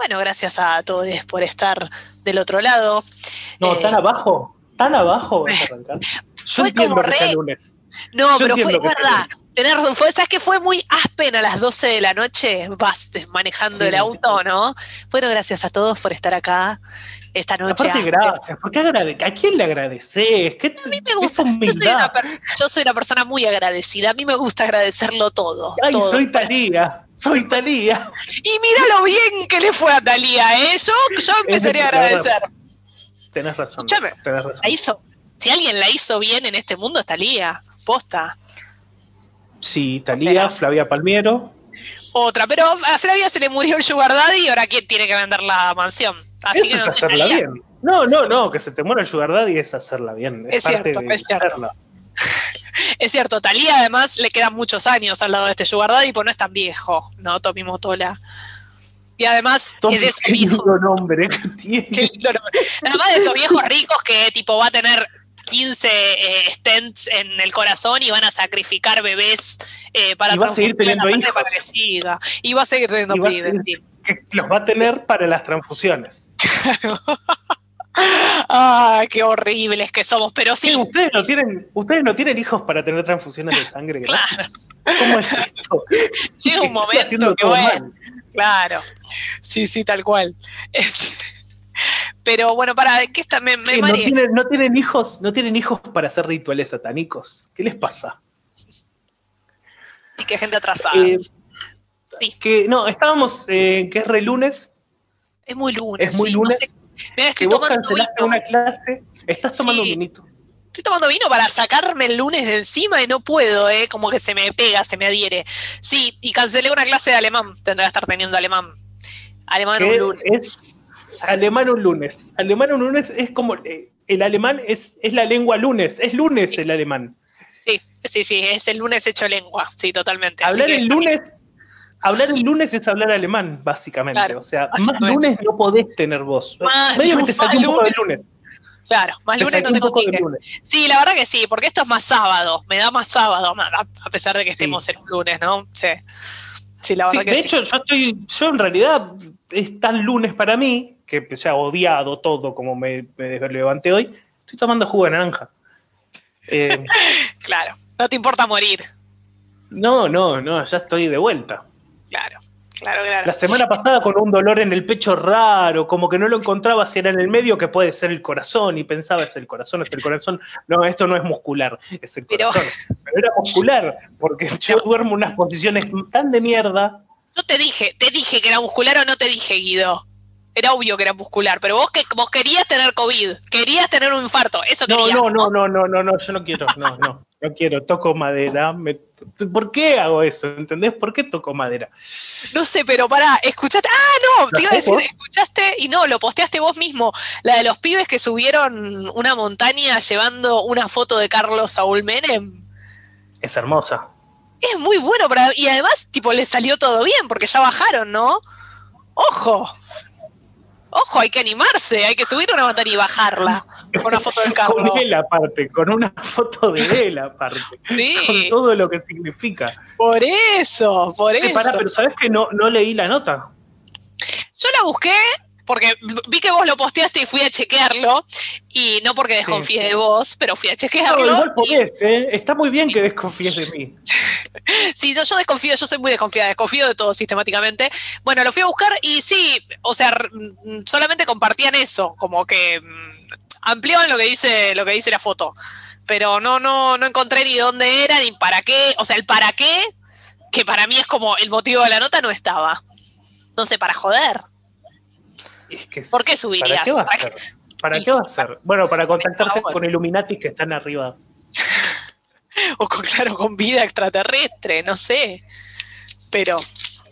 Bueno, gracias a todos por estar del otro lado. No, tan abajo, tan abajo. Yo entiendo que sea lunes. No, pero fue verdad. Tenés razón, fue, ¿sabes que fue muy aspen a las 12 de la noche? Vas manejando el auto, ¿no? Bueno, gracias a todos por estar acá esta noche. Aparte, gracias. ¿Por qué ¿A quién le agradeces? ¿Qué, a mí me gusta. Yo soy, una, persona muy agradecida. A mí me gusta agradecerlo todo. Ay, soy Talía. Soy Talía. Y mira lo bien que le fue a Talía, ¿eh? Yo, yo empezaría a agradecer. Tenés razón. tenés razón. La hizo, si alguien la hizo bien en este mundo es Talía. Posta. Sí, Talía, Flavia Palmiero. Otra, pero a Flavia se le murió el Sugar Daddy y ahora quién tiene que vender la mansión. Así Eso es hacerla bien. No, no, no, que se te muera el Sugar Daddy es hacerla bien. Es, cierto, es cierto. Es cierto, Talía además le quedan muchos años al lado de este Sugar Daddy, pues no es tan viejo, ¿no? Tommy Motola. Y además es de esos viejos. nombre tiene. Además de esos viejos ricos que tipo va a tener 15 eh, stents en el corazón y van a sacrificar bebés eh, para y va a seguir teniendo hijos. para que siga. Y va a seguir teniendo pibes. Los va a tener para las transfusiones. Ay, qué horribles que somos, pero sí. ustedes no tienen, ustedes no tienen hijos para tener transfusiones de sangre. Claro. ¿Cómo es esto? Llega un momento que bueno. Claro. Sí, sí, tal cual. Este, pero bueno, para que esta me, me no, tienen, no, tienen, hijos, no tienen hijos para hacer rituales satánicos. ¿Qué les pasa? Y qué gente atrasada. Eh, sí. Que no, estábamos eh, que es re lunes. Es muy lunes. Es muy lunes. Estoy que vos cancelaste una clase. Estás tomando vinito. Estoy tomando vino para sacarme el lunes de encima y no puedo, ¿eh? Como que se me pega, se me adhiere. Sí, y cancelé una clase de alemán. Tendré que estar teniendo alemán. Alemán un lunes. Es Alemán un lunes. Alemán un lunes es como. Eh, el alemán es, es la lengua lunes. Es lunes el alemán. Sí, sí, sí, es el lunes hecho lengua. Sí, totalmente. Hablar el lunes. Hablar el lunes es hablar alemán, básicamente. o sea, más lunes no podés tener vos. Más, Medio que te un poco de lunes. Claro, más lunes no se consigue. Sí, la verdad que sí, porque esto es más sábado, me da más sábado, a pesar de que estemos en un lunes, ¿no? Sí. Sí, la verdad que de hecho, yo estoy, yo en realidad es tan lunes para mí que ya odiado todo como me, me levanté hoy, estoy tomando jugo de naranja. Eh, claro, no te importa morir. No, no, no, ya estoy de vuelta. Claro, claro, claro. La semana pasada con un dolor en el pecho raro, como que no lo encontraba si era en el medio, que puede ser el corazón, y pensaba, es el corazón, es el corazón. No, esto no es muscular, es el corazón. Pero era muscular, porque yo duermo unas posiciones tan de mierda. No te dije, te dije que era muscular o no te dije, Guido era obvio que era muscular, pero vos que vos querías tener COVID, querías tener un infarto, eso no, No, no, no, no, no, no, yo no quiero, no, no, no quiero, toco madera. ¿Por qué hago eso? ¿Entendés? ¿Por qué toco madera? No sé, pero pará, escuchaste, ah, no, te iba a decir, escuchaste y no, lo posteaste vos mismo, la de los pibes que subieron una montaña llevando una foto de Carlos Saúl Menem. Es hermosa. Es muy bueno, para, y además, tipo, le salió todo bien, porque ya bajaron, ¿no? Ojo. Ojo, hay que animarse, hay que subir una montaña y bajarla con una foto del. Con él aparte, con una foto de él aparte. Sí. Con todo lo que significa. Por eso, por eso. pero ¿sabes que no, no leí la nota? Yo la busqué porque vi que vos lo posteaste y fui a chequearlo, y no porque desconfíe de vos, pero fui a chequearlo. No, igual podés, ¿eh? Está muy bien que desconfíes de mí. sí, yo desconfío, yo soy muy desconfiada, desconfío de todo sistemáticamente. Bueno, lo fui a buscar y sí, o sea, solamente compartían eso, como que mm, ampliaban lo que dice, lo que dice la foto. Pero no, no, no encontré ni dónde era, ni para qué. O sea, el para qué, que para mí es como el motivo de la nota, no estaba. No sé, para joder. ¿Por qué subirías? ¿Para qué va a ser? Bueno, para contactarse con Illuminati que están arriba. o con, claro, con vida extraterrestre, no sé. Pero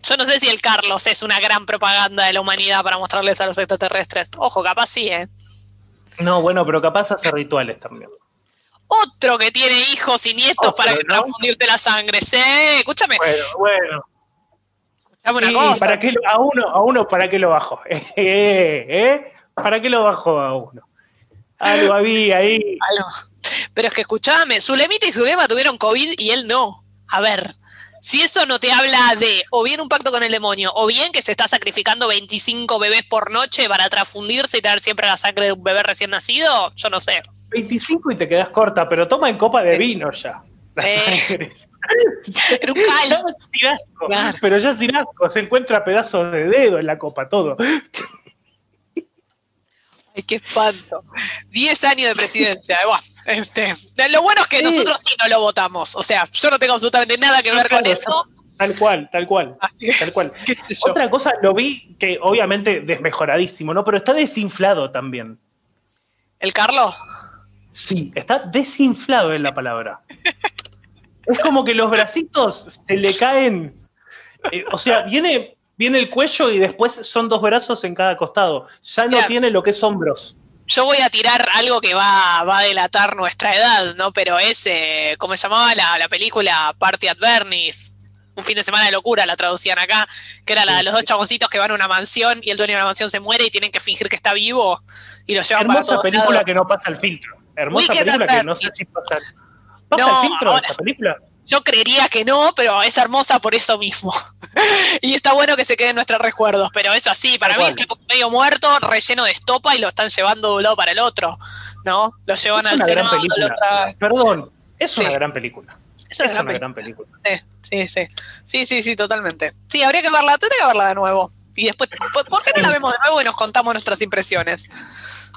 yo no sé si el Carlos es una gran propaganda de la humanidad para mostrarles a los extraterrestres. Ojo, capaz sí, ¿eh? No, bueno, pero capaz hace rituales también. Otro que tiene hijos y nietos para que confundirte la sangre. Sí, escúchame. Bueno, bueno ¿Para qué, a, uno, a uno, ¿para qué lo bajo? ¿Eh? ¿Eh? ¿Para qué lo bajo a uno? Algo había ahí. Pero es que escuchame, Zulemita y Zulema tuvieron COVID y él no. A ver, si eso no te habla de o bien un pacto con el demonio, o bien que se está sacrificando 25 bebés por noche para transfundirse y tener siempre la sangre de un bebé recién nacido, yo no sé. 25 y te quedas corta, pero toma en copa de vino ya. Era un cal. Pero ya sin asco, se encuentra pedazos de dedo en la copa, todo. Qué espanto. 10 años de presidencia. este, lo bueno es que nosotros sí no lo votamos. O sea, yo no tengo absolutamente nada que ver con eso. Tal cual, tal cual. Tal cual. Otra cosa, lo vi que obviamente desmejoradísimo, ¿no? Pero está desinflado también. ¿El Carlos? Sí, está desinflado en la palabra. es como que los bracitos se le caen. Eh, o sea, viene, viene el cuello y después son dos brazos en cada costado. Ya no tiene lo que es hombros. Yo voy a tirar algo que va, va a delatar nuestra edad, ¿no? Pero es, eh, ¿cómo se llamaba la, la película Party at Bernie's? un fin de semana de locura, la traducían acá, que era la de los dos chaboncitos que van a una mansión y el dueño de la mansión se muere y tienen que fingir que está vivo y lo llevan Hermosa para película que no pasa el filtro. Hermosa película que no sé si pasa. ¿Pasa el filtro de esa película? Yo creería que no, pero es hermosa por eso mismo. y está bueno que se queden nuestros recuerdos, pero es así, para mí está medio muerto, relleno de estopa y lo están llevando de un lado para el otro, ¿no? Lo llevan es al una gran película. Perdón, es una gran película. Es una, gran, película. Sí, sí, sí. Sí, sí, totalmente. Sí, habría que verla, tendría que verla de nuevo. Y después, ¿por qué no la vemos de nuevo y nos contamos nuestras impresiones?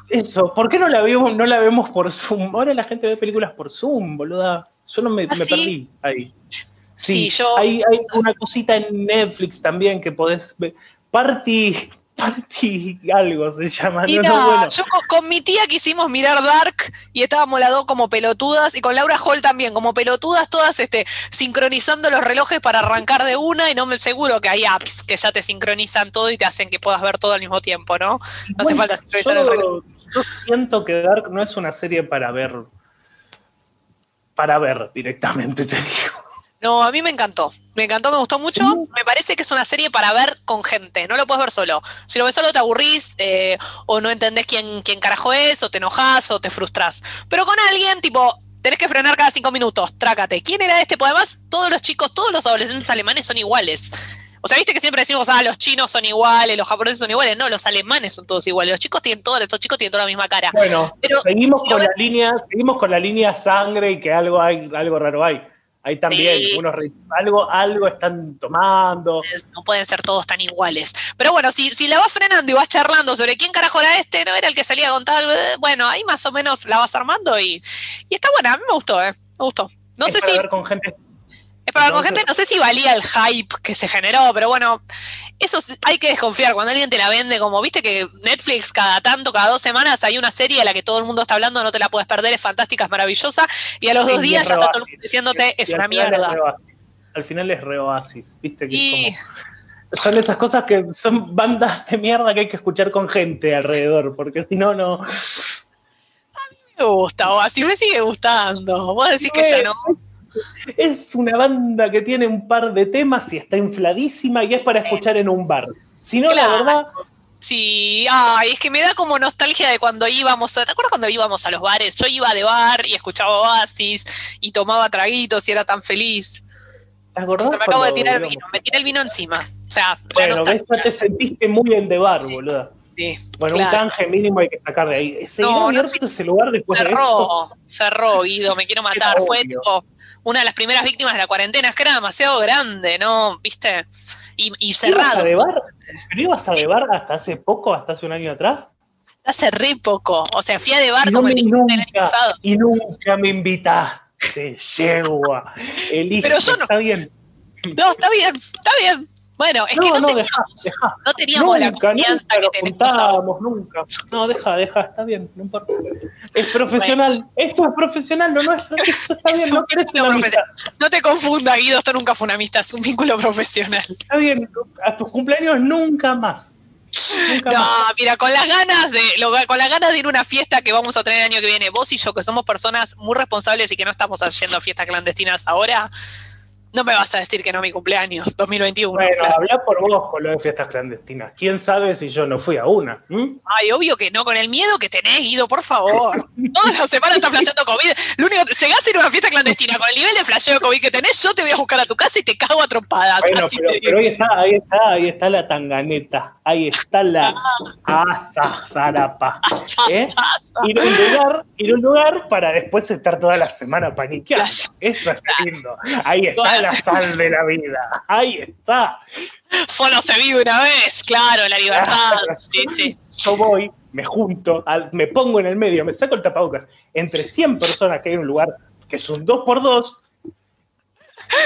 Eso, ¿por qué no la vemos, no la vemos por Zoom? Ahora la gente ve películas por Zoom, boluda. Yo no me, ¿Ah, perdí ahí. Sí, yo. Hay, hay, una cosita en Netflix también que podés ver. Party, Party algo se llama. Mira, yo con, mi tía quisimos mirar Dark y estábamos las dos como pelotudas y con Laura Hall también, como pelotudas todas este, sincronizando los relojes para arrancar de una y no me seguro que hay apps que ya te sincronizan todo y te hacen que puedas ver todo al mismo tiempo, ¿no? No hace falta sincronizar el reloj. Yo siento que Dark no es una serie para ver para ver directamente, te digo. No, a mí me encantó. Me encantó, me gustó mucho. Me parece que es una serie para ver con gente. No lo puedes ver solo. Si lo ves solo te aburrís eh, o no entendés quién, quién carajo es, o te enojas o te frustras. Pero con alguien, tipo, tenés que frenar cada cinco minutos. Trácate. ¿Quién era este? Pues además, todos los chicos, todos los adolescentes alemanes son iguales. O sea, viste que siempre decimos, ah, los chinos son iguales, los japoneses son iguales. No, los alemanes son todos iguales. Los chicos tienen todos, estos chicos tienen toda la misma cara. Bueno, seguimos con la línea, seguimos con la línea sangre y que algo hay, algo raro hay. Ahí también, unos algo, algo están tomando. No pueden ser todos tan iguales. Pero bueno, si, si la vas frenando y vas charlando sobre quién carajo era este, no era el que salía a contar, bueno, ahí más o menos la vas armando y, y está buena, a mí me gustó, ¿eh? Me gustó. No sé si. con gente es para con gente, no sé si valía el hype que se generó, pero bueno, eso hay que desconfiar. Cuando alguien te la vende, como viste que Netflix cada tanto, cada dos semanas hay una serie a la que todo el mundo está hablando, no te la puedes perder, es fantástica, es maravillosa, y a los dos días ya está todo el mundo diciéndote, es una mierda. Al final es reoasis, viste que son esas cosas que son bandas de mierda que hay que escuchar con gente alrededor, porque si no, no. A mí me gusta, o así me sigue gustando. Vos decís que ya no. Es una banda que tiene un par de temas y está infladísima y es para escuchar en un bar. Si no, la verdad. Sí, ay, es que me da como nostalgia de cuando íbamos, a, ¿te acuerdas cuando íbamos a los bares? Yo iba de bar y escuchaba Oasis y tomaba traguitos y era tan feliz. ¿Te acordás? me acabo de tirar el vino, me tiré el vino encima. O sea, bueno, ves, te sentiste muy en de bar, boludo. Sí, bueno, un canje mínimo hay que sacar de ahí. no, abierto ese lugar después cerró, de esto? Cerró, Guido, me quiero matar. Fue tipo, una de las primeras víctimas de la cuarentena, es que era demasiado grande, ¿no? ¿Viste? Y, y cerrado. de bar? ¿Pero ibas a de bar hasta hace poco, hasta hace un año atrás? Hace re poco. O sea, fui a de bar como el año pasado. Y nunca me invitaste, yegua. Elige, Pero yo no. Está bien. No, está bien, está bien. Bueno, es que no, no, teníamos, no teníamos la confianza nunca que tenemos Nunca. No, deja, deja, está bien, no importa. Es profesional. Esto es profesional, lo nuestro. Esto está bien, no querés una amistad. No te confunda, Guido, esto nunca fue una amistad, es un vínculo profesional. Está bien, a tus cumpleaños nunca más. no, mira, con las ganas de con las ganas de ir a una fiesta que vamos a tener el año que viene, vos y yo, que somos personas muy responsables y que no estamos haciendo fiestas clandestinas ahora, No me vas a decir que no mi cumpleaños, 2021. Bueno, habla por vos con lo de fiestas clandestinas. ¿Quién sabe si yo no fui a una? Ay, obvio que no, con el miedo que tenés, Guido, por favor. Todas las semanas estás flasheando COVID. Lo único, llegás a ir a una fiesta clandestina con el nivel de flasheo COVID que tenés, yo te voy a buscar a tu casa y te cago a trompadas. Bueno, pero, ahí está, ahí está, ahí está la tanganeta. Ahí está la asa zarapa. ¿eh? Ir a un lugar, ir a un lugar para después estar toda la semana paniqueando. Eso es lindo. Ahí está la sal de la vida. Ahí está. Solo se vive una vez, claro, la libertad. Yo voy, me junto, me pongo en el medio, me saco el tapabocas entre 100 personas que hay en un lugar que es un 2 por 2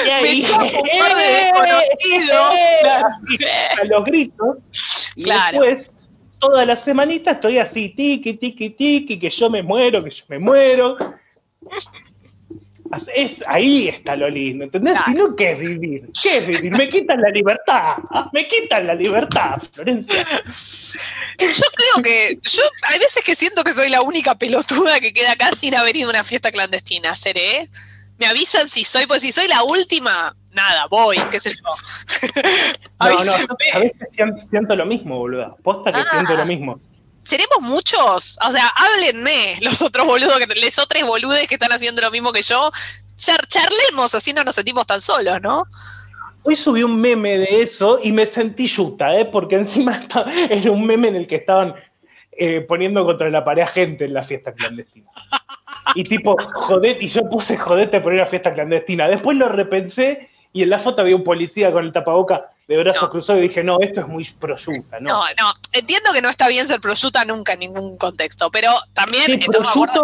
y ahí, ¡eh! a los gritos, y después toda la semanita estoy así, tiki, tiki, tiki, que yo me muero, que yo me muero. Es, ahí está lo lindo, ¿entendés? Si no, ¿qué es vivir? ¿Qué es vivir? Me quitan la libertad, me quitan la libertad, Florencia. Yo creo que, yo hay veces que siento que soy la única pelotuda que queda acá sin haber ido a una fiesta clandestina, ¿seré? Me avisan si soy, pues si soy la última, nada, voy, qué sé yo. no, no, sabés que siento, lo mismo, boludo. Posta que siento lo ah. mismo seremos muchos. O sea, háblenme los otros boludos, que, les otros boludes que están haciendo lo mismo que yo. charlemos, así no nos sentimos tan solos, ¿no? Hoy subí un meme de eso y me sentí yuta, ¿eh? porque encima era un meme en el que estaban eh, poniendo contra la pared gente en la fiesta clandestina. Y tipo, jodete, y yo puse jodete por ir a fiesta clandestina. Después lo repensé y en la foto había un policía con el tapaboca de brazos cruzados y dije, no, esto es muy prosciuta, ¿no? No, no, entiendo que no está bien ser prosciuta nunca en ningún contexto, pero también... Sí, prosciutto,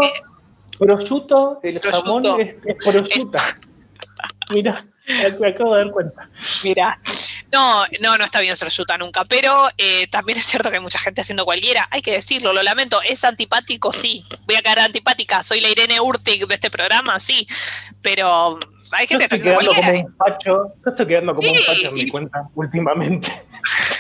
prosciutto, el jamón es, prosciuta. Mira, me acabo de dar cuenta. Mira, no, no, no está bien ser yuta nunca, pero eh, también es cierto que hay mucha gente haciendo cualquiera, hay que decirlo, lo lamento, es antipático, sí, voy a quedar antipática, soy la Irene Urtig de este programa, sí, pero hay gente yo estoy quedando como un pacho, yo estoy quedando como un pacho en mi cuenta últimamente.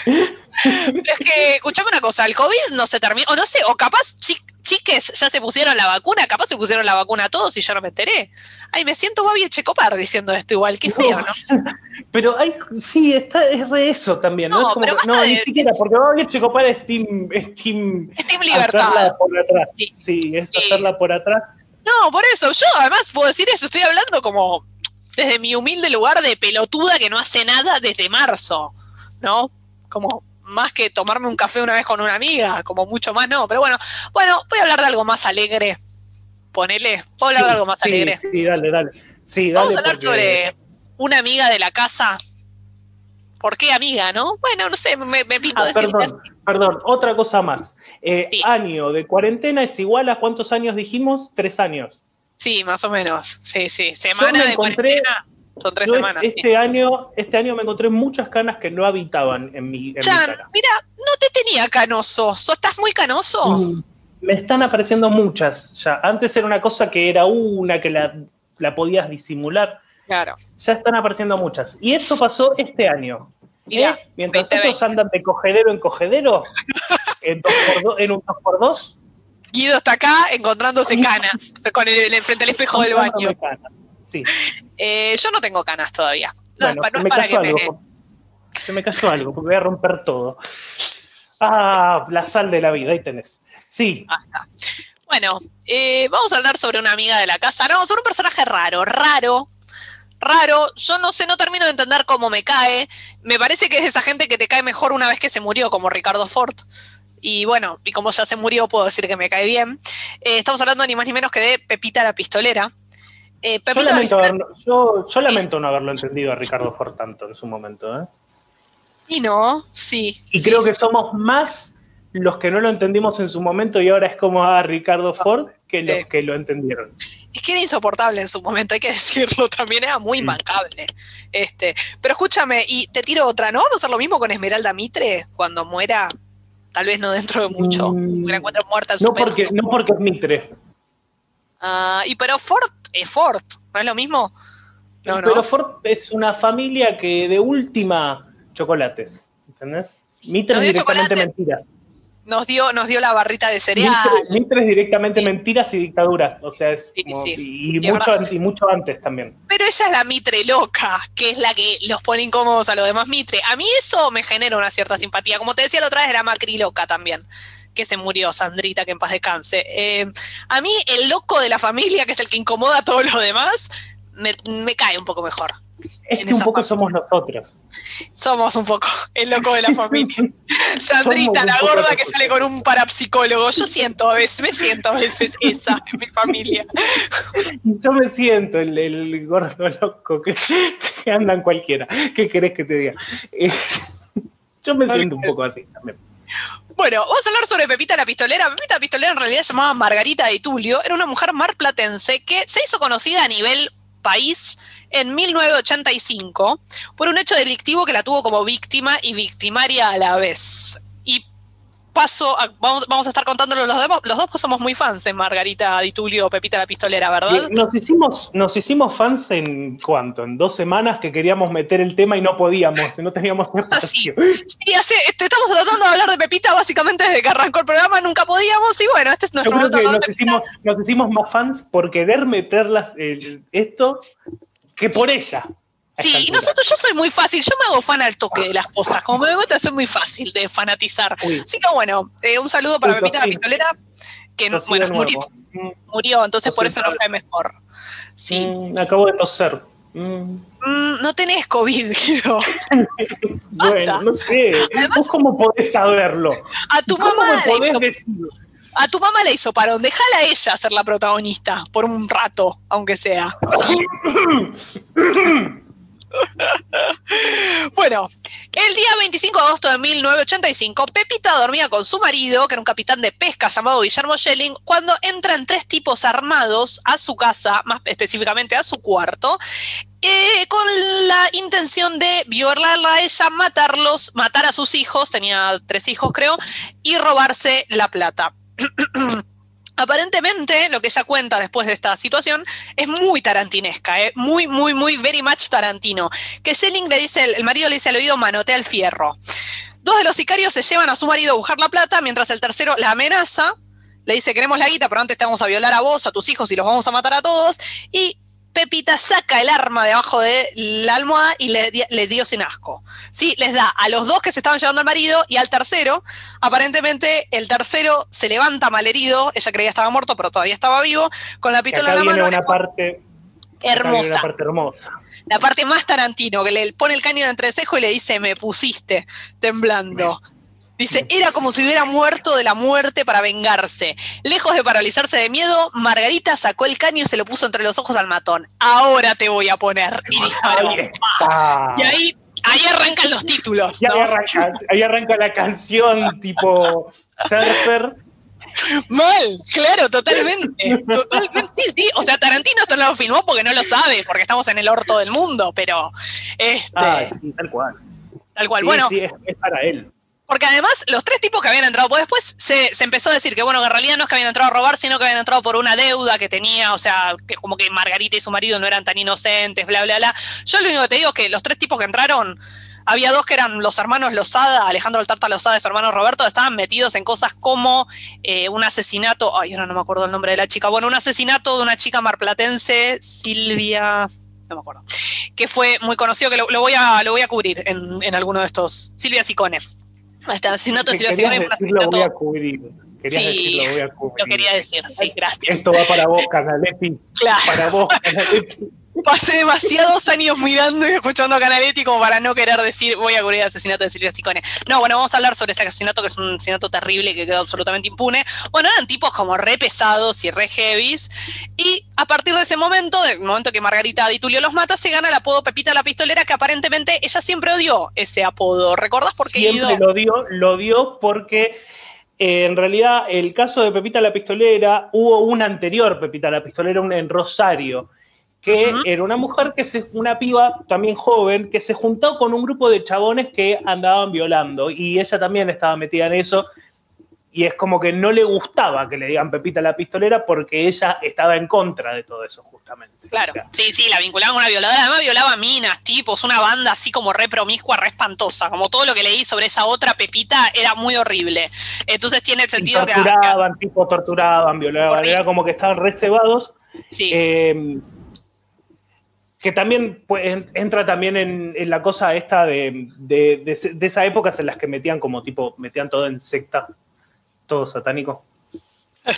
es que, escuchame una cosa, el COVID no se terminó, o no sé, o capaz chiques ya se pusieron la vacuna, capaz se pusieron la vacuna a todos y yo no me enteré. Ay, me siento Babi Checopar diciendo esto igual, qué feo, ¿no? Pero hay, sí, está, es re eso también, ¿no? No, no ni siquiera, porque Babi Checopar es Team, es Team, es team Libertad. por atrás. Sí, es hacerla por atrás. No, por eso, yo además puedo decir eso, estoy hablando como desde mi humilde lugar de pelotuda que no hace nada desde marzo, ¿no? Como más que tomarme un café una vez con una amiga, como mucho más no, pero bueno, bueno, voy a hablar de algo más alegre. Ponele, voy a hablar de algo más alegre. Sí, dale, dale. Sí, Vamos a hablar sobre una amiga de la casa. ¿Por qué amiga, no? Bueno, no sé, me, me pinto ah, Perdón, perdón, otra cosa más. Eh, Año de cuarentena es igual a cuántos años dijimos? Tres años. Sí, más o menos. Sí, sí. Semana de cuarentena. Son tres semanas. Este, año, este año me encontré muchas canas que no habitaban en mi, en cara. Mira, no te tenía canoso. ¿Estás muy canoso? Mm, me están apareciendo muchas ya. Antes era una cosa que era una, que la, podías disimular. Claro. Ya están apareciendo muchas. Y esto pasó este año. Mira, ¿Eh? Mientras otros andan de cogedero en cogedero, en, en un 2x2, Guido está acá encontrándose canas con el, frente al espejo del baño. Sí. Eh, yo no tengo canas todavía. bueno, se, me cayó algo, se me cayó algo, porque voy a romper todo. Ah, la sal de la vida, ahí tenés. Sí. Bueno, eh, vamos a hablar sobre una amiga de la casa. No, sobre un personaje raro, raro, raro. Yo no sé, no termino de entender cómo me cae. Me parece que es esa gente que te cae mejor una vez que se murió, como Ricardo Ford. Y bueno, y como ya se murió, puedo decir que me cae bien. Eh, estamos hablando ni más ni menos que de Pepita la Pistolera. Eh, yo, lamento no haberlo entendido a Ricardo Ford tanto en su momento. ¿eh? Y no, sí. Y creo que somos más los que no lo entendimos en su momento y ahora es como a Ricardo Ford que los que lo entendieron. Es que era insoportable en su momento, hay que decirlo, también era muy mancable. Este, pero escúchame, y te tiro otra, ¿no? Vamos a hacer lo mismo con Esmeralda Mitre cuando muera Tal vez no dentro de mucho. Mm, la encuentro muerta no porque, no porque es Mitre. Ah, y pero Ford es Ford, ¿no es lo mismo? No, pero Ford es una familia que de última chocolates, ¿entendés? Mitre es directamente mentiras. Nos dio, nos dio la barrita de cereal. Mitre, es directamente mentiras y dictaduras, o sea, es y, mucho, y, mucho, antes también. Pero ella es la Mitre loca, que es la que los pone incómodos a los demás Mitre. A mí eso me genera una cierta simpatía. Como te decía la otra vez, era Macri loca también que se murió, Sandrita, que en paz descanse. Eh, a mí, el loco de la familia, que es el que incomoda a todos los demás, me, me cae un poco mejor. Es que un poco somos nosotros. Somos un poco el loco de la familia. Sandrita, la gorda que sale con un parapsicólogo. Yo siento a veces, me siento a veces esa en mi familia. Yo me siento el, gordo loco que, anda en cualquiera. ¿Qué querés que te diga? Eh, yo me siento un poco así también. Bueno, vamos a hablar sobre Pepita la Pistolera. Pepita la Pistolera en realidad se llamaba Margarita de Tulio. Era una mujer marplatense que se hizo conocida a nivel país en 1985 por un hecho delictivo que la tuvo como víctima y victimaria a la vez. Paso, vamos, vamos a estar contándolo los, los dos, pues somos muy fans de Margarita Di Tulio, Pepita la Pistolera, ¿verdad? Nos hicimos, nos hicimos fans en cuánto, en dos semanas que queríamos meter el tema y no podíamos, no teníamos espacio. Sí, hace, este, estamos tratando de hablar de Pepita básicamente desde que arrancó el programa, nunca podíamos, y bueno, este es nuestro Yo creo que nos hicimos, nos hicimos, más fans por querer meterlas esto que por ella. Sí, y nosotros, yo soy muy fácil, yo me hago fan al toque de las cosas, como me gusta, soy muy fácil de fanatizar. Así que bueno, eh, un saludo para Pepita la Pistolera, que bueno, murió, murió, entonces por eso no cae mejor. Sí. Mm, acabo de toser. Mm. Mm, no tenés COVID, Guido. bueno, no sé. ¿Vos cómo podés saberlo? A tu mamá. podés A tu mamá le hizo parón, déjala a ella ser la protagonista, por un rato, aunque sea. bueno, el día 25 de agosto de 1985, Pepita dormía con su marido, que era un capitán de pesca llamado Guillermo Schelling, cuando entran tres tipos armados a su casa, más específicamente a su cuarto, eh, con la intención de violarla a ella, matarlos, matar a sus hijos, tenía tres hijos creo, y robarse la plata. Aparentemente, lo que ella cuenta después de esta situación es muy tarantinesca, ¿eh? muy, muy, muy, very much tarantino. Que Schelling le dice, el marido le dice al oído, manotea el fierro. Dos de los sicarios se llevan a su marido a buscar la plata, mientras el tercero la amenaza, le dice, queremos la guita, pero antes te vamos a violar a vos, a tus hijos y los vamos a matar a todos. Y Pepita saca el arma debajo de la almohada y le, dio sin asco. ¿Sí? Les da a los dos que se estaban llevando al marido y al tercero. Aparentemente, el tercero se levanta malherido. Ella creía que estaba muerto, pero todavía estaba vivo. Con la pistola en la mano. Una parte hermosa. Una parte hermosa. La parte más Tarantino, que le pone el cañón entre el cejo y le dice: Me pusiste temblando. Dice, era como si hubiera muerto de la muerte para vengarse. Lejos de paralizarse de miedo, Margarita sacó el caño y se lo puso entre los ojos al matón. Ahora te voy a poner. Y disparó. Y ahí, ahí arrancan los títulos. ahí, arranca, la canción tipo surfer. Mal, claro, totalmente. totalmente. Sí, o sea, Tarantino esto no lo filmó porque no lo sabe, porque estamos en el orto del mundo, pero. Este, ah, tal cual. Tal cual. bueno. Sí, es para él. Porque además, los tres tipos que habían entrado, pues después se, empezó a decir que, bueno, en realidad no es que habían entrado a robar, sino que habían entrado por una deuda que tenía, o sea, que como que Margarita y su marido no eran tan inocentes, bla, bla, bla. Yo lo único que te digo es que los tres tipos que entraron, había dos que eran los hermanos Lozada, Alejandro Altarta Lozada y su hermano Roberto, estaban metidos en cosas como eh, un asesinato, ay, ahora no me acuerdo el nombre de la chica, bueno, un asesinato de una chica marplatense, Silvia, no me acuerdo, que fue muy conocido, que lo, voy, a, lo voy a cubrir en, en alguno de estos, Silvia Sicone. Lo voy a cubrir. Querías sí, voy a cubrir. Lo quería decir, sí, gracias. Esto va para vos, Canaletti. Claro. Para vos, Canaletti. Pasé demasiados años mirando y escuchando a Canaletti como para no querer decir voy a cubrir el asesinato de Silvia Sicone. No, bueno, vamos a hablar sobre ese asesinato que es un asesinato terrible que quedó absolutamente impune. Bueno, eran tipos como re pesados y re heavies. Y a partir de ese momento, del momento que Margarita Di Tulio los mata, se gana el apodo Pepita la Pistolera, que aparentemente ella siempre odió ese apodo. ¿Recordás por qué? Siempre lo dio, lo dio porque eh, en realidad el caso de Pepita la Pistolera, hubo un anterior Pepita la Pistolera en Rosario que era una mujer que se, una piba también joven, que se juntó con un grupo de chabones que andaban violando y ella también estaba metida en eso. y es como que no le gustaba que le digan Pepita la pistolera porque ella estaba en contra de todo eso, justamente. Claro, sí, sí, la vinculaban con una violadora. Además, violaba minas, tipos, una banda así como re promiscua, re espantosa. Como todo lo que leí sobre esa otra Pepita era muy horrible. Entonces tiene sentido que. Torturaban, tipo, torturaban, violaban. Era como que estaban reservados. Sí. Eh, que también pues, entra también en, la cosa esta de, de, de, de esas épocas en las que metían como tipo, metían todo en secta todo satánico.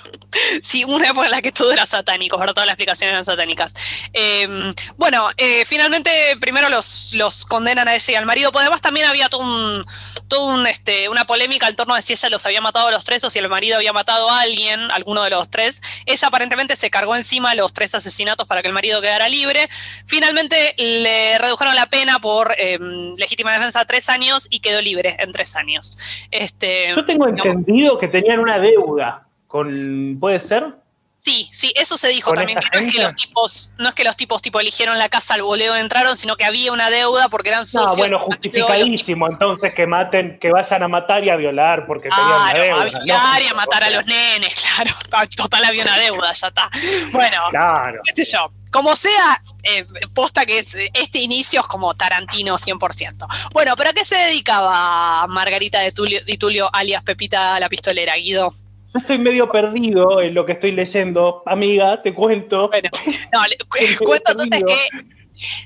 Sí, una época en la que todo era satánico, ¿verdad? Todas las explicaciones eran satánicas. Em, bueno, eh, finalmente primero los, los condenan a ella y al marido, pero además también había todo un, todo este, una polémica en torno de si ella los había matado a los tres o si el marido había matado a alguien, alguno de los tres. Ella aparentemente se cargó encima los tres asesinatos para que el marido quedara libre. Finalmente le redujeron la pena por em, legítima defensa a tres años y quedó libre en tres años. Este, Yo tengo entendido que tenían una deuda con. ¿Puede ser? Sí, sí, eso se dijo también, que no es que los tipos, no es que los tipos tipo eligieron la casa al voleo entraron, sino que había una deuda porque eran socios. No, bueno, justificadísimo, entonces que maten, que vayan a matar y a violar porque tenían la deuda. A violar y a matar a los nenes, claro, total había una deuda, ya está. Bueno, claro. qué sé yo. Como sea, eh, posta que es, este inicio es como Tarantino 100%. Bueno, ¿pero a qué se dedicaba Margarita de Tulio, de Tulio alias Pepita la Pistolera, Guido? Estoy medio perdido en lo que estoy leyendo. Amiga, te cuento. Bueno, no, le, cuento entonces que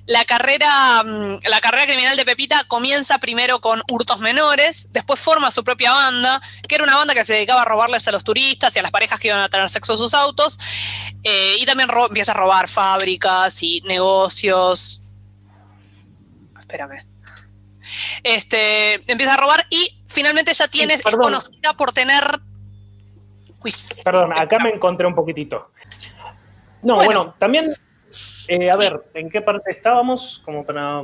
la carrera, mm, la carrera criminal de Pepita comienza primero con hurtos menores, después forma su propia banda, que era una banda que se dedicaba a robarles a los turistas y a las parejas que iban a tener sexo en sus autos, eh, y también empieza a robar fábricas y negocios. Espérame. Este, empieza a robar y finalmente ya tienes, es conocida por tener Perdón, acá me encontré un poquitito. No, bueno, también, eh, a ver, ¿en qué parte estábamos? Como para...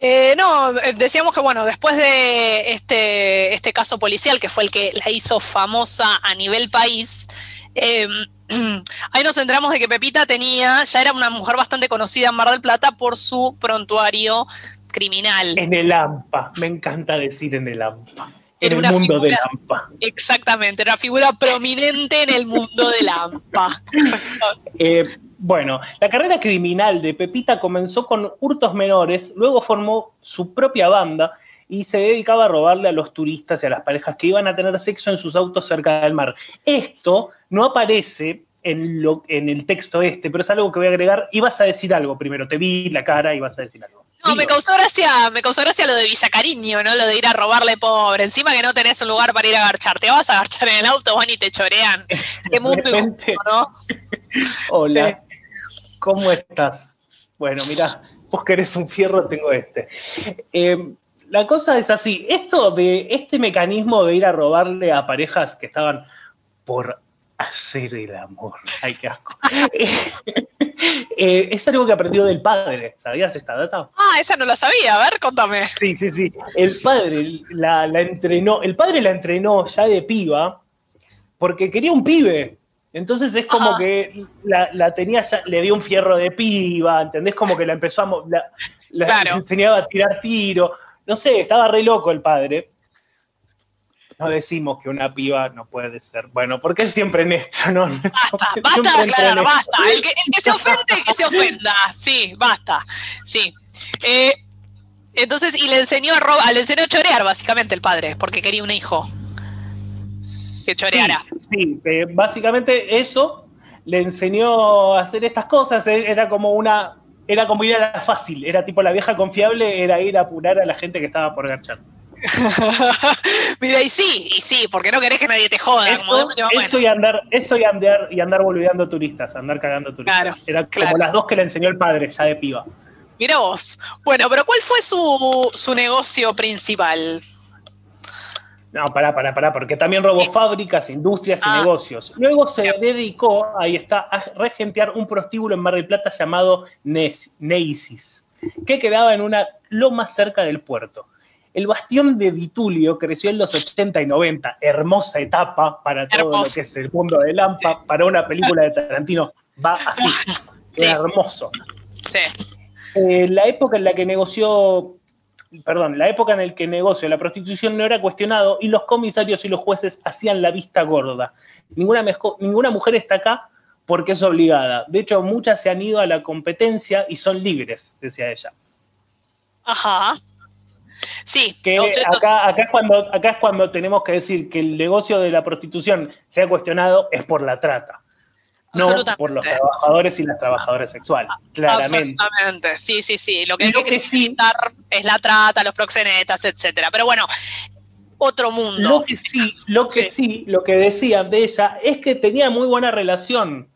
Eh, no, eh, decíamos que bueno, después de este, este caso policial, que fue el que la hizo famosa a nivel país, em, ahí nos centramos de que Pepita tenía, ya era una mujer bastante conocida en Mar del Plata por su prontuario criminal. En el AMPA, me encanta decir en el AMPA en el mundo de Lampa. Exactamente, era una figura prominente en el mundo de Lampa. eh, bueno, la carrera criminal de Pepita comenzó con hurtos menores, luego formó su propia banda y se dedicaba a robarle a los turistas y a las parejas que iban a tener sexo en sus autos cerca del mar. Esto no aparece en, lo, en el texto este, pero es algo que voy a agregar. Y vas a decir algo primero, te vi la cara y vas a decir algo. No, me causó gracia, me causó gracia lo de Villa Cariño, ¿no? Lo de ir a robarle pobre. Encima que no tenés un lugar para ir a agarchar. Te vas a agarchar en el auto, van y te chorean. Qué mundo injusto, ¿no? Hola. ¿Cómo estás? Bueno, mira, vos querés un fierro, tengo este. Eh, la cosa es así, esto de este mecanismo de ir a robarle a parejas que estaban por hacer el amor. Ay, qué asco. Eh, es algo que aprendió del padre, ¿sabías esta data? Ah, esa no la sabía, a ver, contame. Sí, sí, sí. El padre la, entrenó, el padre la entrenó ya de piba porque quería un pibe. Entonces es como que la, tenía ya, le dio un fierro de piba, ¿entendés? Como que la empezó a, la, enseñaba a tirar tiro. No sé, estaba re loco el padre no decimos que una piba no puede ser. Bueno, porque es siempre en esto, ¿no? Basta, basta aclarar, basta. El que, se ofende, que se ofenda. Sí, basta. Sí. Eh, entonces, y le enseñó a robar, le enseñó a chorear, básicamente, el padre, porque quería un hijo que choreara. Sí, eh, básicamente eso le enseñó a hacer estas cosas. Eh, era como una. Era como ir a la fácil, era tipo la vieja confiable, era ir a apurar a la gente que estaba por garchar. Mira, y sí, y sí, porque no querés que nadie te joda. Eso, y andar, eso y andar, y andar boludeando turistas, andar cagando turistas. Era como las dos que le enseñó el padre ya de piba. Mira vos. Bueno, pero ¿cuál fue su, su negocio principal? No, pará, pará, pará, porque también robó fábricas, industrias y ah. negocios. Luego se dedicó, ahí está, a regentear un prostíbulo en Mar del Plata llamado Neisis, que quedaba en una loma cerca del puerto. El bastión de Vitulio creció en los 80 y 90, hermosa etapa para todo lo que es el mundo de Lampa, para una película de Tarantino, va así, hermoso. Sí. Eh, la época en la que negoció perdón, la época en la que negocio la prostitución no era cuestionado y los comisarios y los jueces hacían la vista gorda. Ninguna, ninguna mujer está acá porque es obligada. De hecho, muchas se han ido a la competencia y son libres, decía ella. Ajá. Sí. Que acá, es cuando, acá es cuando tenemos que decir que el negocio de la prostitución se ha cuestionado es por la trata. No por los trabajadores y las trabajadoras sexuales, claramente. Absolutamente, sí, sí, sí. Lo que hay que evitar es la trata, los proxenetas, etcétera. Pero bueno, otro mundo. Lo que sí, lo que sí, lo que decían de ella es que tenía muy buena relación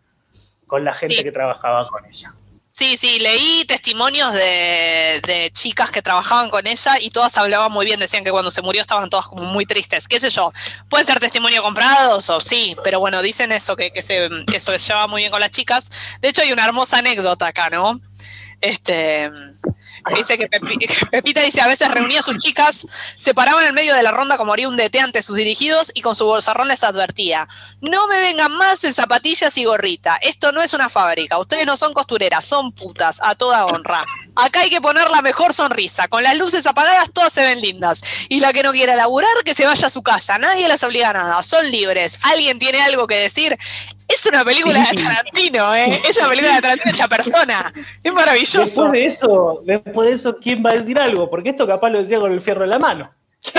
con la gente que trabajaba con ella. Sí, sí, leí testimonios de, chicas que trabajaban con ella y todas hablaban muy bien, decían que cuando se murió estaban todas como muy tristes, qué sé yo, pueden ser testimonio comprados o sí, pero bueno, dicen eso, que, que, se, que se llevaba muy bien con las chicas. De hecho, hay una hermosa anécdota acá, ¿no? Este, Dice que, Pepita dice, a veces reunía a sus chicas, se paraban en medio de la ronda como haría un DT ante sus dirigidos y con su bolsarrón les advertía, no me vengan más en zapatillas y gorrita, esto no es una fábrica, ustedes no son costureras, son putas, a toda honra. Acá hay que poner la mejor sonrisa, con las luces apagadas todas se ven lindas. Y la que no quiera laburar, que se vaya a su casa, nadie las obliga a nada, son libres. ¿Alguien tiene algo que decir? Es una película de Tarantino, ¿eh? Es una película de Tarantino hecha persona. Es maravilloso. Después de eso, después de eso, ¿quién va a decir algo? Porque esto capaz lo decía con el fierro en la mano.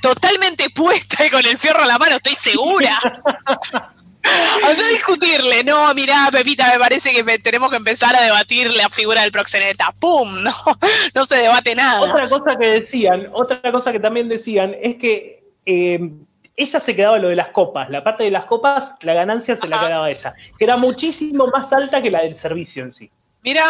totalmente puesta y con el fierro en la mano, estoy segura. A no discutirle, no, mirá, Pepita, me parece que tenemos que empezar a debatir la figura del proxeneta. ¡Pum! No, no se debate nada. Otra cosa que decían, otra cosa que también decían es que eh, ella se quedaba lo de las copas. La parte de las copas, la ganancia se la quedaba ella, que era muchísimo más alta que la del servicio en sí. Mira,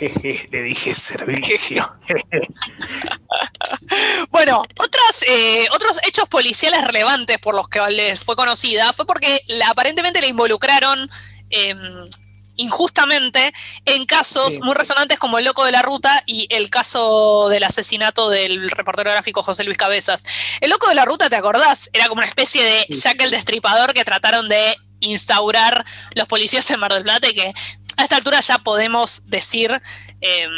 le dije servicio. bueno, otros, eh, otros hechos policiales relevantes por los que les fue conocida fue porque aparentemente le involucraron em, injustamente en casos muy resonantes como el loco de la ruta y el caso del asesinato del reportero gráfico José Luis Cabezas. El loco de la ruta, ¿te acordás? Era como una especie de Jack el Destripador que trataron de instaurar los policías en Mar del Plata y que a esta altura ya podemos decir eh,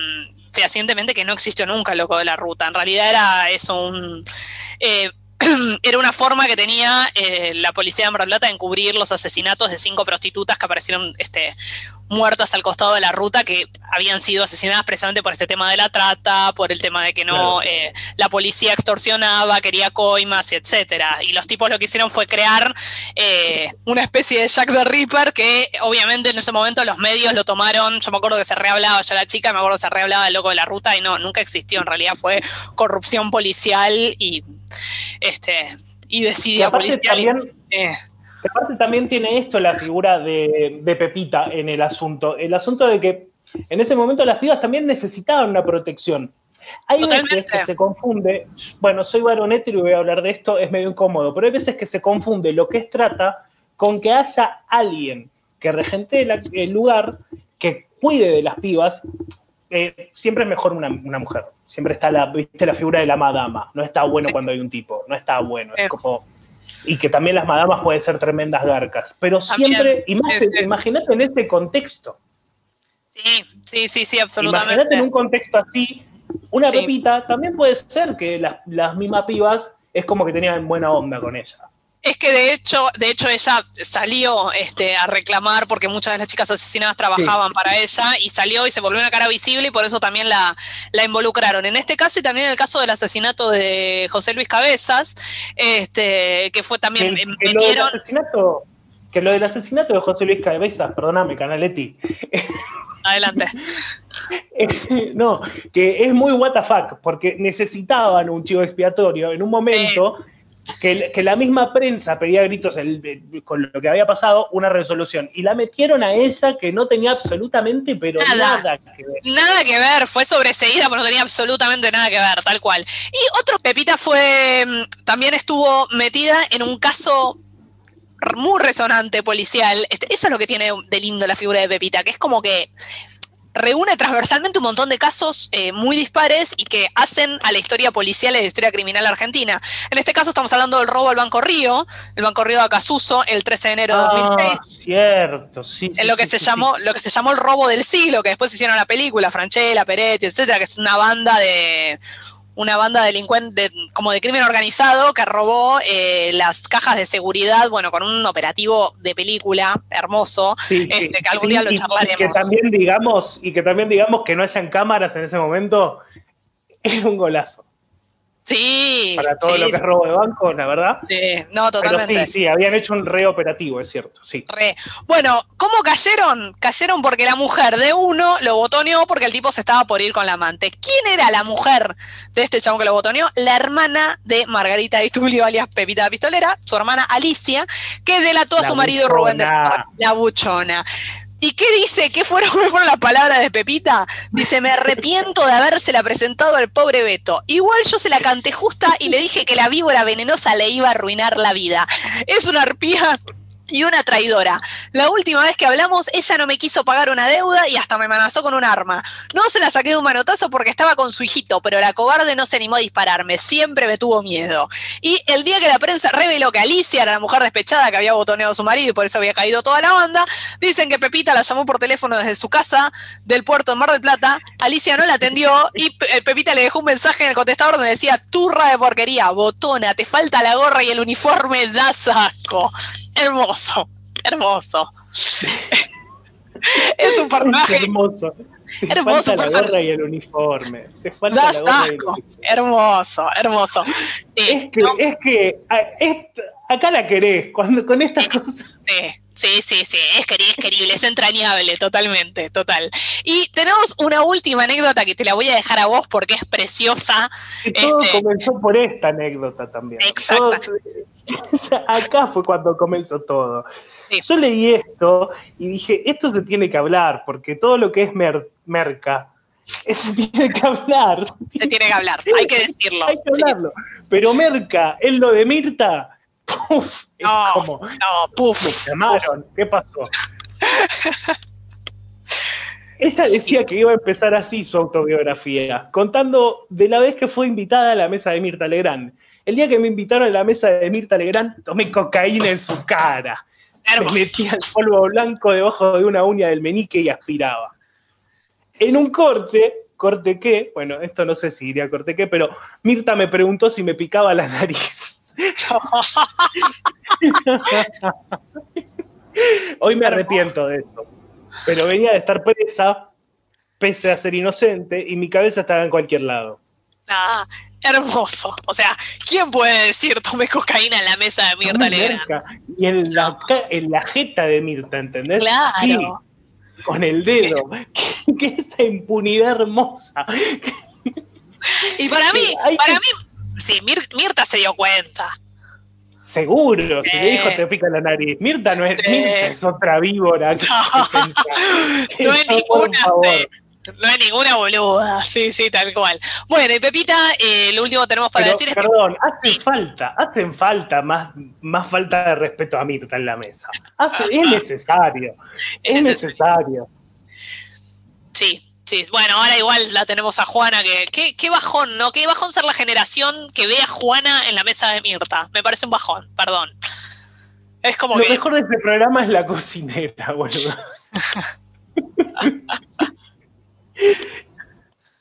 fehacientemente que no existió nunca el loco de la ruta. En realidad era eso un... Eh, era una forma que tenía eh, la policía de Mar Plata de encubrir los asesinatos de cinco prostitutas que aparecieron este, muertas al costado de la ruta que habían sido asesinadas precisamente por este tema de la trata, por el tema de que no eh, la policía extorsionaba, quería coimas, etcétera. Y los tipos lo que hicieron fue crear eh, una especie de Jack the Ripper que obviamente en ese momento los medios lo tomaron, yo me acuerdo que se rehablaba, yo la chica me acuerdo que se rehablaba del loco de la ruta y no, nunca existió, en realidad fue corrupción policial y este y decidió policial. Eh, aparte también tiene esto la figura de, Pepita en el asunto. El asunto de que en ese momento las pibas también necesitaban una protección. Hay veces que se confunde, bueno, soy varonete y voy a hablar de esto, es medio incómodo, pero hay veces que se confunde lo que es trata con que haya alguien que regente el, lugar, que cuide de las pibas. Eh, siempre es mejor una, mujer. Siempre está la, ¿viste, la figura de la madama. No está bueno cuando hay un tipo. No está bueno. Es como y que también las madamas pueden ser tremendas garcas, pero siempre, imagínate en ese contexto. Sí, sí, sí, sí, absolutamente. Imagínate en un contexto así, una pepita, también puede ser que las, las mismas pibas es como que tenían buena onda con ella. Es que de hecho, de hecho ella salió este, a reclamar porque muchas de las chicas asesinadas trabajaban para ella y salió y se volvió una cara visible y por eso también la, involucraron. En este caso y también en el caso del asesinato de José Luis Cabezas, este, que fue también que, metieron. asesinato, que lo del asesinato de José Luis Cabezas, perdóname, Canaletti. Adelante. no, que es muy WTF, porque necesitaban un chivo expiatorio en un momento que, la misma prensa pedía gritos con lo que había pasado, una resolución. Y la metieron a esa que no tenía absolutamente, pero nada, que ver. Nada que ver, fue sobreseída, pero no tenía absolutamente nada que ver, tal cual. Y otro, Pepita fue, mm, también estuvo metida en un caso muy resonante policial. Este, eso es lo que tiene de lindo la figura de Pepita, que es como que reúne transversalmente un montón de casos eh, muy dispares y que hacen a la historia policial y a la historia criminal argentina. En este caso estamos hablando del robo al Banco Río, el Banco Río de Acasuso, el 13 de enero de 2006. Ah, cierto, sí. en lo que se llamó, lo que se llamó el robo del siglo, que después hicieron la película, Franchella, Peretti, etcétera, que es una banda de una banda delincuente como de crimen organizado que robó eh, las cajas de seguridad, bueno, con un operativo de película hermoso, este, que algún día lo charlaremos. Y que también digamos, y que también digamos que no hayan cámaras en ese momento, es un golazo. Sí. Para todo lo que es robo de banco, la verdad. Sí, no, totalmente. Pero sí, sí, habían hecho un re operativo, es cierto, sí. Re. Bueno, ¿cómo cayeron? Cayeron porque la mujer de uno lo botoneó porque el tipo se estaba por ir con la amante. ¿Quién era la mujer de este chabón que lo botoneó? La hermana de Margarita Di Tulio, alias Pepita Pistolera, su hermana Alicia, que delató a su marido Rubén de la buchona. ¿Y qué dice? ¿Qué fueron, fueron las palabras de Pepita? Dice, me arrepiento de habérsela presentado al pobre Beto. Igual yo se la canté justa y le dije que la víbora venenosa le iba a arruinar la vida. Es una arpía y una traidora. La última vez que hablamos, ella no me quiso pagar una deuda y hasta me amenazó con un arma. No se la saqué de un manotazo porque estaba con su hijito, pero la cobarde no se animó a dispararme, siempre me tuvo miedo. Y el día que la prensa reveló que Alicia era la mujer despechada que había botoneado a su marido y por eso había caído toda la banda, dicen que Pepita la llamó por teléfono desde su casa del puerto en Mar del Plata, Alicia no la atendió y eh, Pepita le dejó un mensaje en el contestador donde decía, turra de porquería, botona, te falta la gorra y el uniforme, da asco hermoso, hermoso. es un personaje. hermoso. Te hermoso falta la gorra y el uniforme. Te falta la gorra y el Hermoso, hermoso. es que, es que acá la querés, cuando con estas cosas. Sí. Sí, sí, sí, es querible, es querible, es entrañable, totalmente, total. Y tenemos una última anécdota que te la voy a dejar a vos porque es preciosa. Y todo este, comenzó por esta anécdota también. Exacto. acá fue cuando comenzó todo. Yo leí esto y dije, esto se tiene que hablar, porque todo lo que es merca, se tiene que hablar. Se tiene que hablar, hay que decirlo. hay que hablarlo. Pero merca, es lo de Mirta, puf, no, como, no, puf. Me llamaron, ¿qué pasó? Ella decía que iba a empezar así su autobiografía, contando de la vez que fue invitada a la mesa de Mirta Legrand. El día que me invitaron a la mesa de Mirta Legrand, tomé cocaína en su cara. Me metía el polvo blanco debajo de una uña del menique y aspiraba. En un corte, corte qué, bueno, esto no sé si iría corte qué, pero Mirta me preguntó si me picaba la nariz. Hoy me arrepiento de eso. Pero venía de estar presa, pese a ser inocente, y mi cabeza estaba en cualquier lado. Ah, hermoso. O sea, ¿quién puede decir tomé cocaína en la mesa de Mirta Legrand? Y en la, en la jeta de Mirta, ¿entendés? Claro. con el dedo. ¿Qué, esa impunidad hermosa. Y para mí, para mí, sí, Mirta se dio cuenta. Seguro, si le dijo te pica la nariz. Mirta no es, Mirta es otra víbora. no, es ninguna. No hay ninguna boluda, sí, sí, tal cual. Bueno, y Pepita, eh, lo último que tenemos para decir es Perdón, hacen falta, hacen falta más, más falta de respeto a Mirta en la mesa. Hace, es necesario, es, necesario. Sí, Sí, bueno, ahora igual la tenemos a Juana, que qué, bajón, ¿no? Qué bajón ser la generación que ve a Juana en la mesa de Mirta. Me parece un bajón, perdón. Es como Lo mejor de este programa es la cocinera, boludo.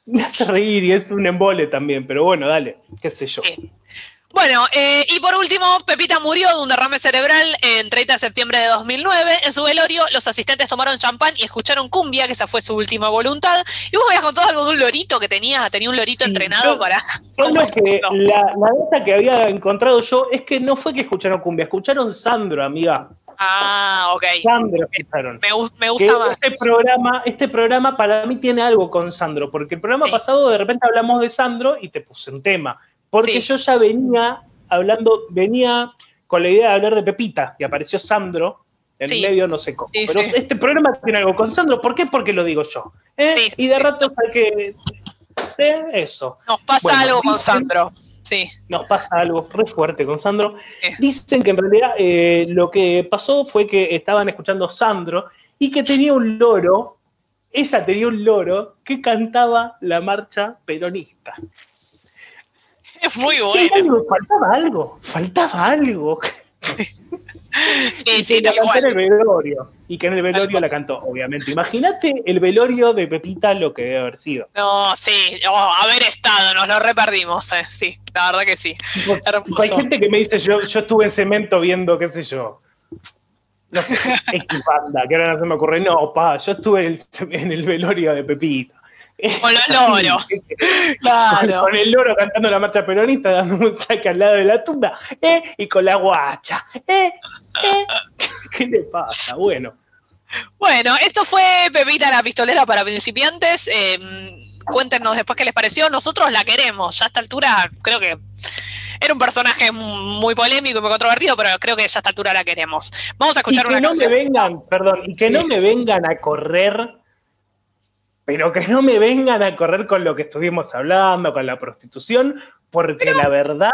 Me hace reír y es un embole también, pero bueno, dale, qué sé yo. Bueno, eh, y por último, Pepita murió de un derrame cerebral en 30 de septiembre de 2009. En su velorio, los asistentes tomaron champán y escucharon cumbia, que esa fue su última voluntad. Y vos me habías contado algo de un lorito que tenía, tenía un lorito entrenado para... que la, la data que había encontrado yo es que no fue que escucharon cumbia, escucharon Sandro, amiga. Ah, ok. Sandro escucharon. Me, gusta más. Este programa, este programa para mí tiene algo con Sandro, porque el programa pasado de repente hablamos de Sandro y te puse un tema. Porque yo ya venía hablando, venía con la idea de hablar de Pepita y apareció Sandro en medio, no sé cómo. Pero este programa tiene algo con Sandro. ¿Por qué? Porque lo digo yo. ¿eh? y de rato hay que. ¿eh? Eso. Nos pasa algo con Sandro. Sí. Nos pasa algo re fuerte con Sandro. Dicen que en realidad eh, lo que pasó fue que estaban escuchando Sandro y que tenía un loro ella tenía un loro que cantaba la marcha peronista. Es muy bueno. faltaba algo, faltaba algo. Sí, sí, la en el velorio. Y que en el velorio la cantó, obviamente. Imagínate el velorio de Pepita lo que debe haber sido. No, sí, oh, haber estado, nos lo reperdimos, eh. sí, la verdad que sí. Hay gente que me dice, yo, yo estuve en cemento viendo, qué sé yo, no sé, X banda, que ahora no se me ocurre. No, pa, yo estuve en el velorio de Pepita. Con los loros. claro. Con, el loro cantando la marcha peronista, dando un saque al lado de la tumba, ¿eh? y con la guacha. ¿eh? ¿eh? ¿Qué le pasa? Bueno. Bueno, esto fue Pepita la pistolera para principiantes. Eh, cuéntenos después qué les pareció. Nosotros la queremos. Ya a esta altura creo que era un personaje muy polémico y muy controvertido, pero creo que ya a esta altura la queremos. Vamos a escuchar y que no me vengan, perdón, y que no me vengan a correr pero que no me vengan a correr con lo que estuvimos hablando, con la prostitución, porque la verdad...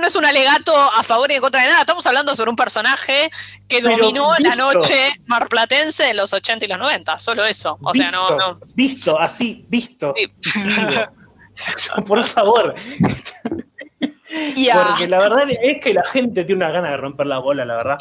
No es un alegato a favor y en contra de nada, estamos hablando sobre un personaje que dominó la noche marplatense de los 80 y los 90, solo eso. O sea, no, no. Visto, así, visto. Por favor. Porque la verdad es que la gente tiene una gana de romper la bola, la verdad.